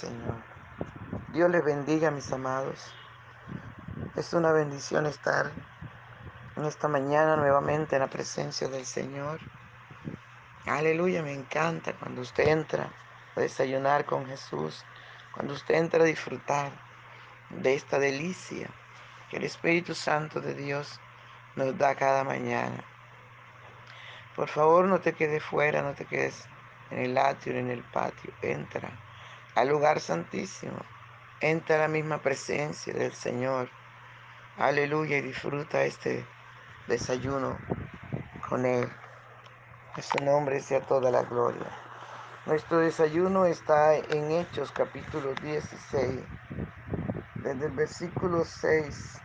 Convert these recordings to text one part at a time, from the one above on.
Señor. Dios les bendiga, mis amados. Es una bendición estar en esta mañana nuevamente en la presencia del Señor. Aleluya, me encanta cuando usted entra a desayunar con Jesús, cuando usted entra a disfrutar de esta delicia que el Espíritu Santo de Dios nos da cada mañana. Por favor, no te quedes fuera, no te quedes en el atrio, en el patio. Entra al lugar santísimo. Entra a la misma presencia del Señor. Aleluya y disfruta este desayuno con Él. Que su nombre sea toda la gloria. Nuestro desayuno está en Hechos capítulo 16, desde el versículo 6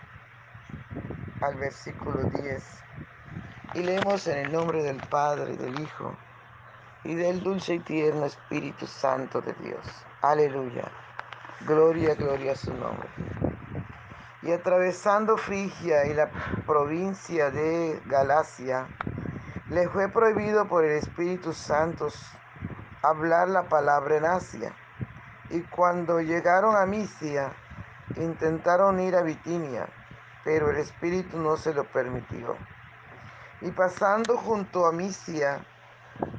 al versículo 10. Y leemos en el nombre del Padre, del Hijo y del dulce y tierno Espíritu Santo de Dios. Aleluya. Gloria, gloria a su nombre. Y atravesando Frigia y la provincia de Galacia, le fue prohibido por el Espíritu Santo hablar la palabra en Asia. Y cuando llegaron a Misia, intentaron ir a Bitinia, pero el Espíritu no se lo permitió. Y pasando junto a Misia,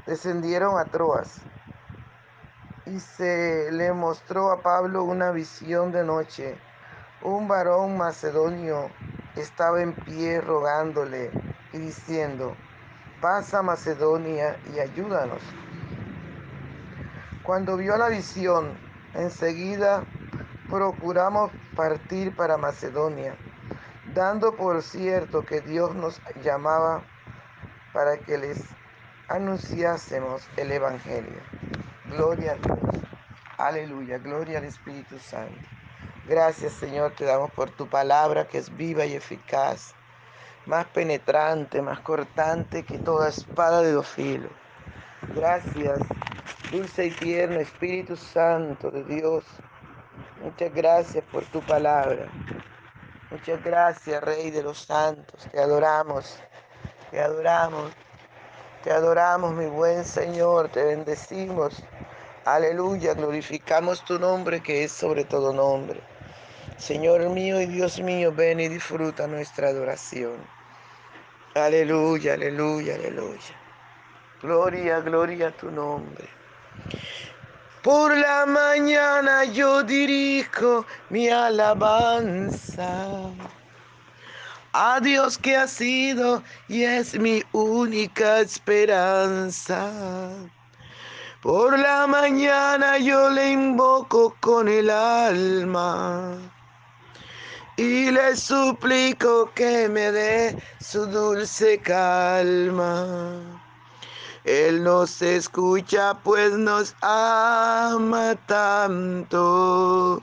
descendieron a Troas. Y se le mostró a Pablo una visión de noche. Un varón macedonio estaba en pie rogándole y diciendo, pasa Macedonia y ayúdanos. Cuando vio la visión, enseguida procuramos partir para Macedonia, dando por cierto que Dios nos llamaba para que les anunciásemos el Evangelio. Gloria a Dios. Aleluya. Gloria al Espíritu Santo. Gracias Señor, te damos por tu palabra que es viva y eficaz, más penetrante, más cortante que toda espada de dos filos. Gracias, dulce y tierno Espíritu Santo de Dios. Muchas gracias por tu palabra. Muchas gracias, Rey de los Santos. Te adoramos, te adoramos, te adoramos, mi buen Señor. Te bendecimos. Aleluya, glorificamos tu nombre que es sobre todo nombre. Señor mío y Dios mío, ven y disfruta nuestra adoración. Aleluya, aleluya, aleluya. Gloria, gloria a tu nombre. Por la mañana yo dirijo mi alabanza a Dios que ha sido y es mi única esperanza. Por la mañana yo le invoco con el alma y le suplico que me dé su dulce calma. Él nos escucha pues nos ama tanto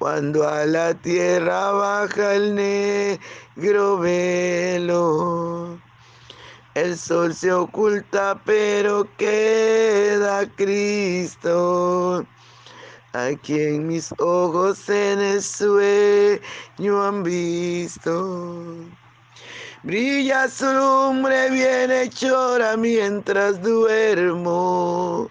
cuando a la tierra baja el negro velo. El sol se oculta, pero queda Cristo a quien mis ojos en el sueño han visto. Brilla su lumbre bienhechora mientras duermo.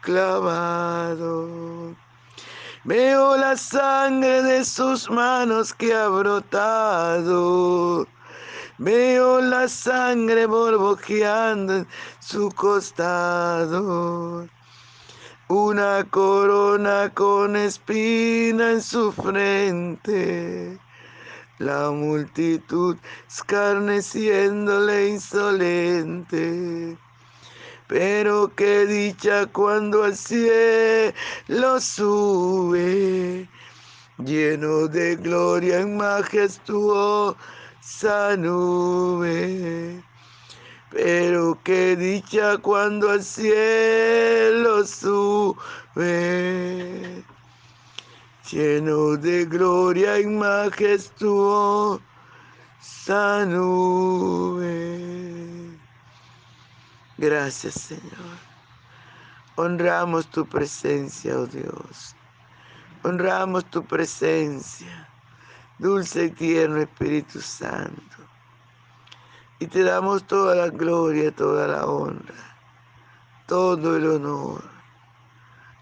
clavado. Veo la sangre de sus manos que ha brotado. Veo la sangre borbojeando en su costado. Una corona con espina en su frente. La multitud escarneciéndole insolente. Pero qué dicha cuando al cielo sube, lleno de gloria en majestuosa nube. Pero qué dicha cuando al cielo sube, lleno de gloria en majestuosa nube. Gracias Señor. Honramos tu presencia, oh Dios. Honramos tu presencia, dulce y tierno Espíritu Santo. Y te damos toda la gloria, toda la honra, todo el honor.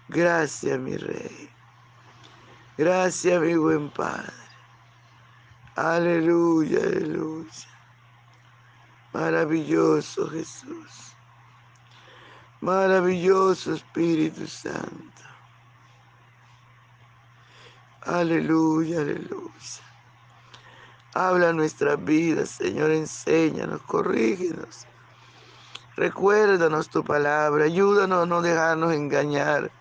Gracias, mi Rey. Gracias, mi buen Padre. Aleluya, aleluya. Maravilloso Jesús. Maravilloso Espíritu Santo. Aleluya, aleluya. Habla nuestra vida, Señor, enséñanos, corrígenos. Recuérdanos tu palabra, ayúdanos a no dejarnos engañar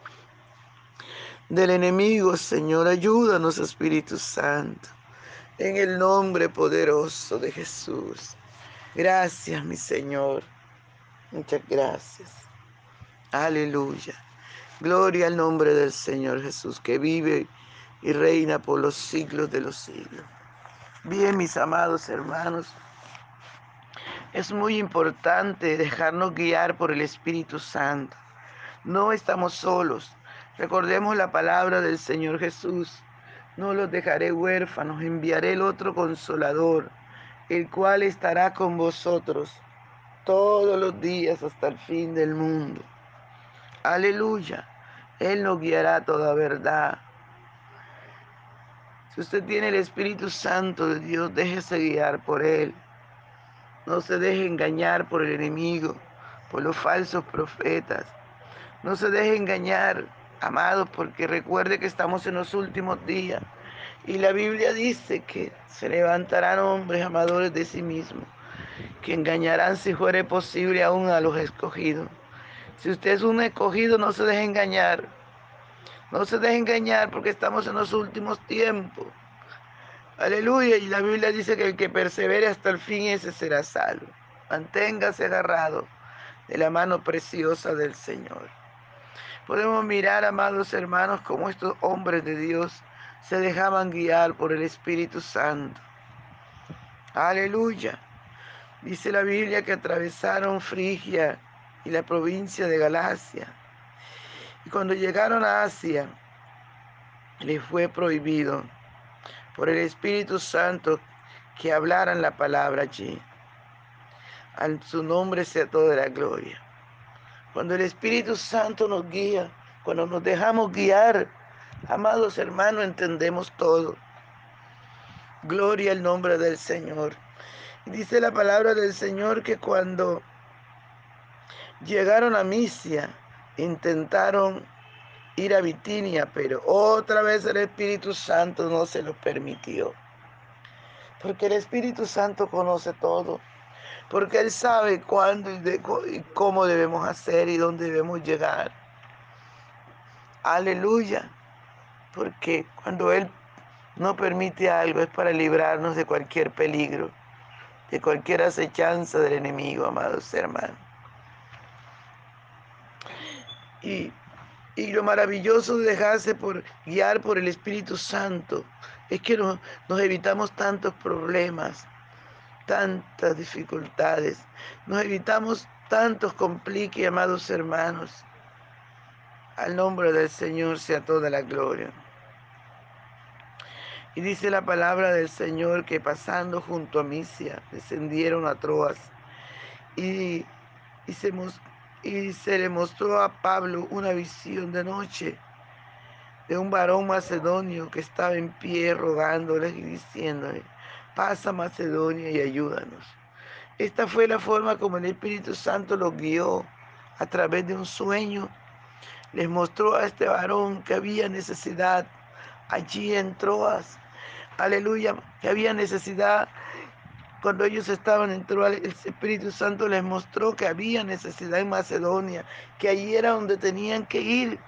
del enemigo, Señor. Ayúdanos, Espíritu Santo, en el nombre poderoso de Jesús. Gracias, mi Señor. Muchas gracias. Aleluya. Gloria al nombre del Señor Jesús, que vive y reina por los siglos de los siglos. Bien, mis amados hermanos, es muy importante dejarnos guiar por el Espíritu Santo. No estamos solos. Recordemos la palabra del Señor Jesús. No los dejaré huérfanos, enviaré el otro consolador, el cual estará con vosotros todos los días hasta el fin del mundo. Aleluya. Él nos guiará toda verdad. Si usted tiene el Espíritu Santo de Dios, déjese guiar por Él. No se deje engañar por el enemigo, por los falsos profetas. No se deje engañar, amados, porque recuerde que estamos en los últimos días. Y la Biblia dice que se levantarán hombres amadores de sí mismos, que engañarán si fuere posible aún a los escogidos. Si usted es un escogido, no se deje engañar. No se deje engañar porque estamos en los últimos tiempos. Aleluya. Y la Biblia dice que el que persevere hasta el fin, ese será salvo. Manténgase agarrado de la mano preciosa del Señor. Podemos mirar, amados hermanos, cómo estos hombres de Dios se dejaban guiar por el Espíritu Santo. Aleluya. Dice la Biblia que atravesaron Frigia y la provincia de Galacia. Y cuando llegaron a Asia, les fue prohibido por el Espíritu Santo que hablaran la palabra allí. A su nombre sea toda la gloria. Cuando el Espíritu Santo nos guía, cuando nos dejamos guiar, amados hermanos, entendemos todo. Gloria al nombre del Señor. dice la palabra del Señor que cuando Llegaron a Misia, intentaron ir a Bitinia, pero otra vez el Espíritu Santo no se lo permitió. Porque el Espíritu Santo conoce todo. Porque Él sabe cuándo y, cómo debemos hacer y dónde debemos llegar. Aleluya. Porque cuando Él no permite algo es para librarnos de cualquier peligro. de cualquier acechanza del enemigo, amados hermanos. Y, y lo maravilloso de dejarse por, guiar por el Espíritu Santo es que nos, nos evitamos tantos problemas, tantas dificultades, nos evitamos tantos compliques, amados hermanos. Al nombre del Señor sea toda la gloria. Y dice la palabra del Señor que pasando junto a Misia, descendieron a Troas y, y, se, y se le mostró a Pablo una visión de noche de un varón macedonio que estaba en pie rogándole y diciéndole, pasa Macedonia y ayúdanos. Esta fue la forma como el Espíritu Santo los guió a través de un sueño. Les mostró a este varón que había necesidad allí en Troas aleluya, que había necesidad. Cuando ellos estaban en el Espíritu Santo les mostró que había necesidad en Macedonia, que allí era donde tenían que ir.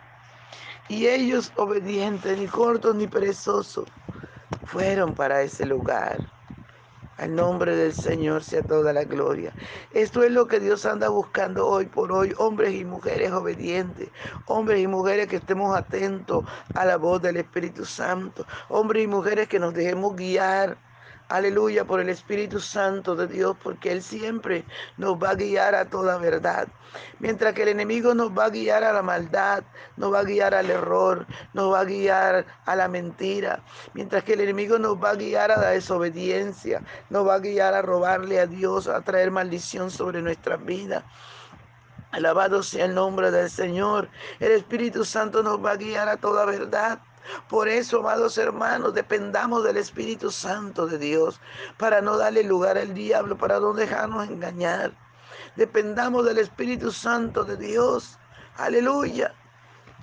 Y ellos, obedientes, ni cortos ni perezosos, fueron para ese lugar. Al nombre del Señor sea toda la gloria. Esto es lo que Dios anda buscando hoy por hoy, hombres y mujeres obedientes, hombres y mujeres que estemos atentos a la voz del Espíritu Santo, hombres y mujeres que nos dejemos guiar aleluya, por el Espíritu Santo de Dios, porque Él siempre nos va a guiar a toda verdad. Mientras que el enemigo nos va a guiar a la maldad, nos va a guiar al error, nos va a guiar a la mentira. Mientras que el enemigo nos va a guiar a la desobediencia, nos va a guiar a robarle a Dios, a traer maldición sobre nuestras vidas. Alabado sea el nombre del Señor. El Espíritu Santo nos va a guiar a toda verdad. Por eso, amados hermanos, dependamos del Espíritu Santo de Dios para no darle lugar al diablo, para no dejarnos engañar. Dependamos del Espíritu Santo de Dios. Aleluya.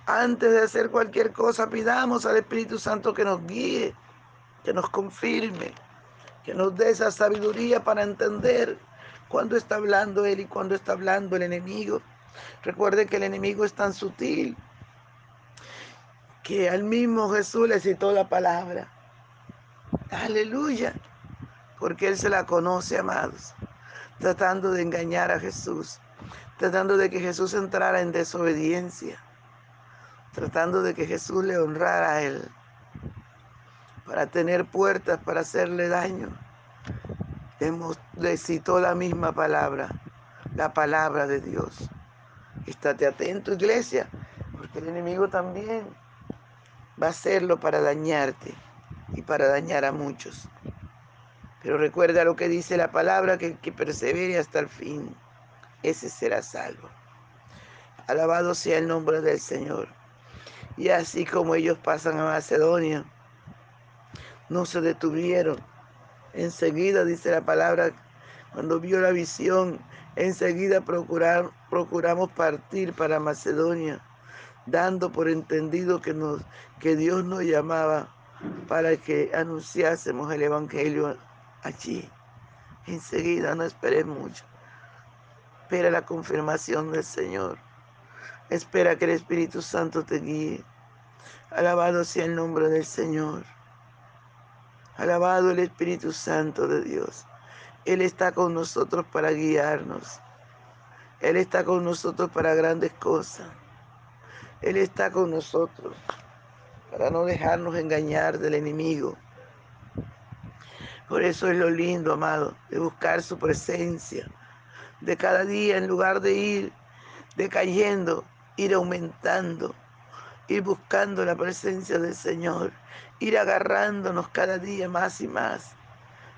Antes de hacer cualquier cosa, pidamos al Espíritu Santo que nos guíe, que nos confirme, que nos dé esa sabiduría para entender cuándo está hablando Él y cuándo está hablando el enemigo. Recuerde que el enemigo es tan sutil que al mismo Jesús le citó la palabra. Aleluya. Porque Él se la conoce, amados. Tratando de engañar a Jesús. Tratando de que Jesús entrara en desobediencia. Tratando de que Jesús le honrara a Él. Para tener puertas para hacerle daño. Le citó la misma palabra. La palabra de Dios. Estate atento, iglesia. Porque el enemigo también va a hacerlo para dañarte y para dañar a muchos. Pero recuerda lo que dice la palabra, que el que persevere hasta el fin, ese será salvo. Alabado sea el nombre del Señor. Y así como ellos pasan a Macedonia, no se detuvieron. Enseguida, dice la palabra, cuando vio la visión, enseguida procurar, procuramos partir para Macedonia dando por entendido que, nos, que Dios nos llamaba para que anunciásemos el Evangelio allí. Enseguida, no esperes mucho. Espera la confirmación del Señor. Espera que el Espíritu Santo te guíe. Alabado sea el nombre del Señor. Alabado el Espíritu Santo de Dios. Él está con nosotros para guiarnos. Él está con nosotros para grandes cosas. Él está con nosotros para no dejarnos engañar del enemigo. Por eso es lo lindo, amado, de buscar su presencia, de cada día, en lugar de ir decayendo, ir aumentando, ir buscando la presencia del Señor, ir agarrándonos cada día más y más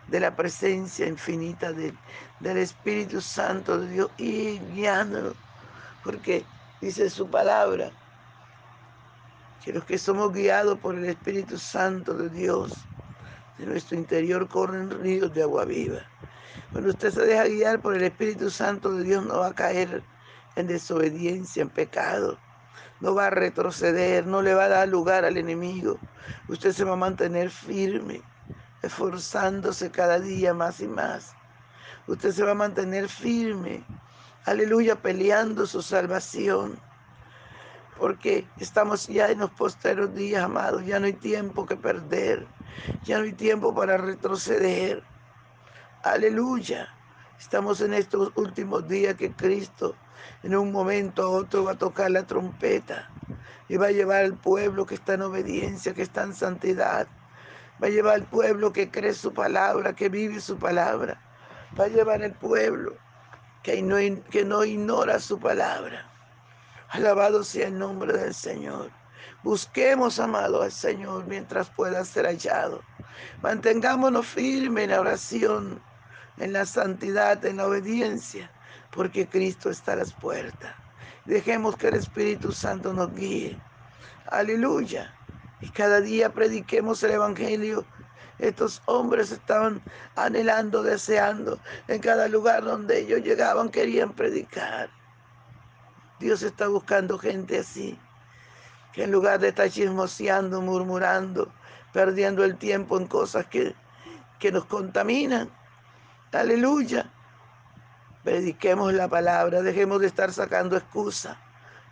de la presencia infinita del Espíritu Santo de Dios, y guiándonos, porque dice su palabra, que los que somos guiados por el Espíritu Santo de Dios, de nuestro interior corren ríos de agua viva. Cuando usted se deja guiar por el Espíritu Santo de Dios, no va a caer en desobediencia, en pecado. No va a retroceder, no le va a dar lugar al enemigo. Usted se va a mantener firme, esforzándose cada día más y más. Usted se va a mantener firme, aleluya, peleando su salvación porque estamos ya en los posteros días, amados, ya no hay tiempo que perder, ya no hay tiempo para retroceder. Aleluya. Estamos en estos últimos días que Cristo en un momento a otro va a tocar la trompeta y va a llevar al pueblo que está en obediencia, que está en santidad. Va a llevar al pueblo que cree su palabra, que vive su palabra. Va a llevar al pueblo que no, que no ignora su palabra. Alabado sea el nombre del Señor. Busquemos, amado, al Señor mientras pueda ser hallado. Mantengámonos firmes en la oración, en la santidad, en la obediencia, porque Cristo está a las puertas. Dejemos que el Espíritu Santo nos guíe. Aleluya. Y cada día prediquemos el Evangelio. Estos hombres estaban anhelando, deseando. En cada lugar donde ellos llegaban querían predicar. Dios está buscando gente así que en lugar de estar chismoseando, murmurando, perdiendo el tiempo en cosas que, que nos contaminan. Aleluya. Prediquemos la palabra, dejemos de estar sacando excusas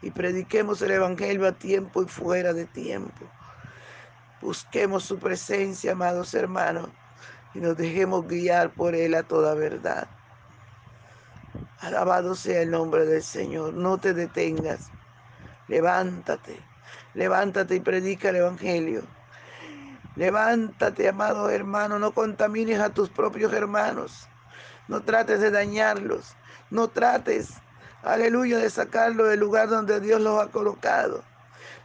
y prediquemos el Evangelio a tiempo y fuera de tiempo. Busquemos su presencia, amados hermanos, y nos dejemos guiar por Él a toda verdad. Alabado sea el nombre del Señor. No te detengas. Levántate. Levántate y predica el Evangelio. Levántate, amado hermano, no contamines a tus propios hermanos. No trates de dañarlos. No trates, aleluya, de sacarlos del lugar donde Dios los ha colocado.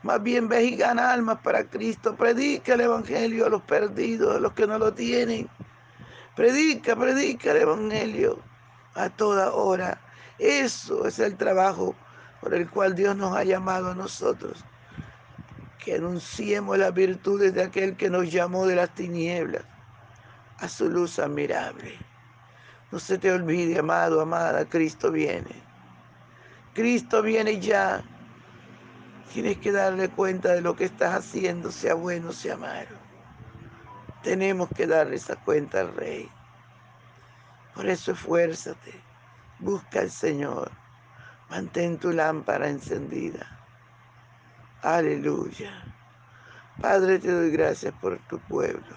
Más bien ve y gana almas para Cristo. Predica el Evangelio a los perdidos, a los que no lo tienen. Predica, predica el Evangelio a toda hora. Eso es el trabajo por el cual Dios nos ha llamado a nosotros que anunciemos las virtudes de aquel que nos llamó de las tinieblas a su luz admirable. No se te olvide, amado, amada, Cristo viene. Cristo viene ya. Tienes que darle cuenta de lo que estás haciendo, sea bueno, sea malo. Tenemos que darle esa cuenta al Rey. Por eso esfuérzate, busca al Señor, mantén tu lámpara encendida Aleluya. Padre, te doy gracias por tu pueblo.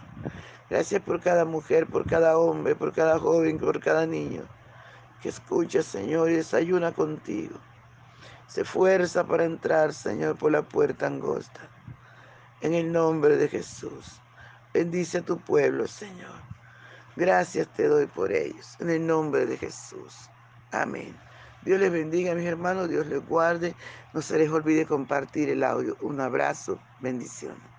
Gracias por cada mujer, por cada hombre, por cada joven, por cada niño que escucha, Señor, y desayuna contigo. Se fuerza para entrar, Señor, por la puerta angosta. En el nombre de Jesús. Bendice a tu pueblo, Señor. Gracias te doy por ellos. En el nombre de Jesús. Amén. Dios les bendiga, mis hermanos, Dios les guarde. No se les olvide compartir el audio. Un abrazo, bendiciones.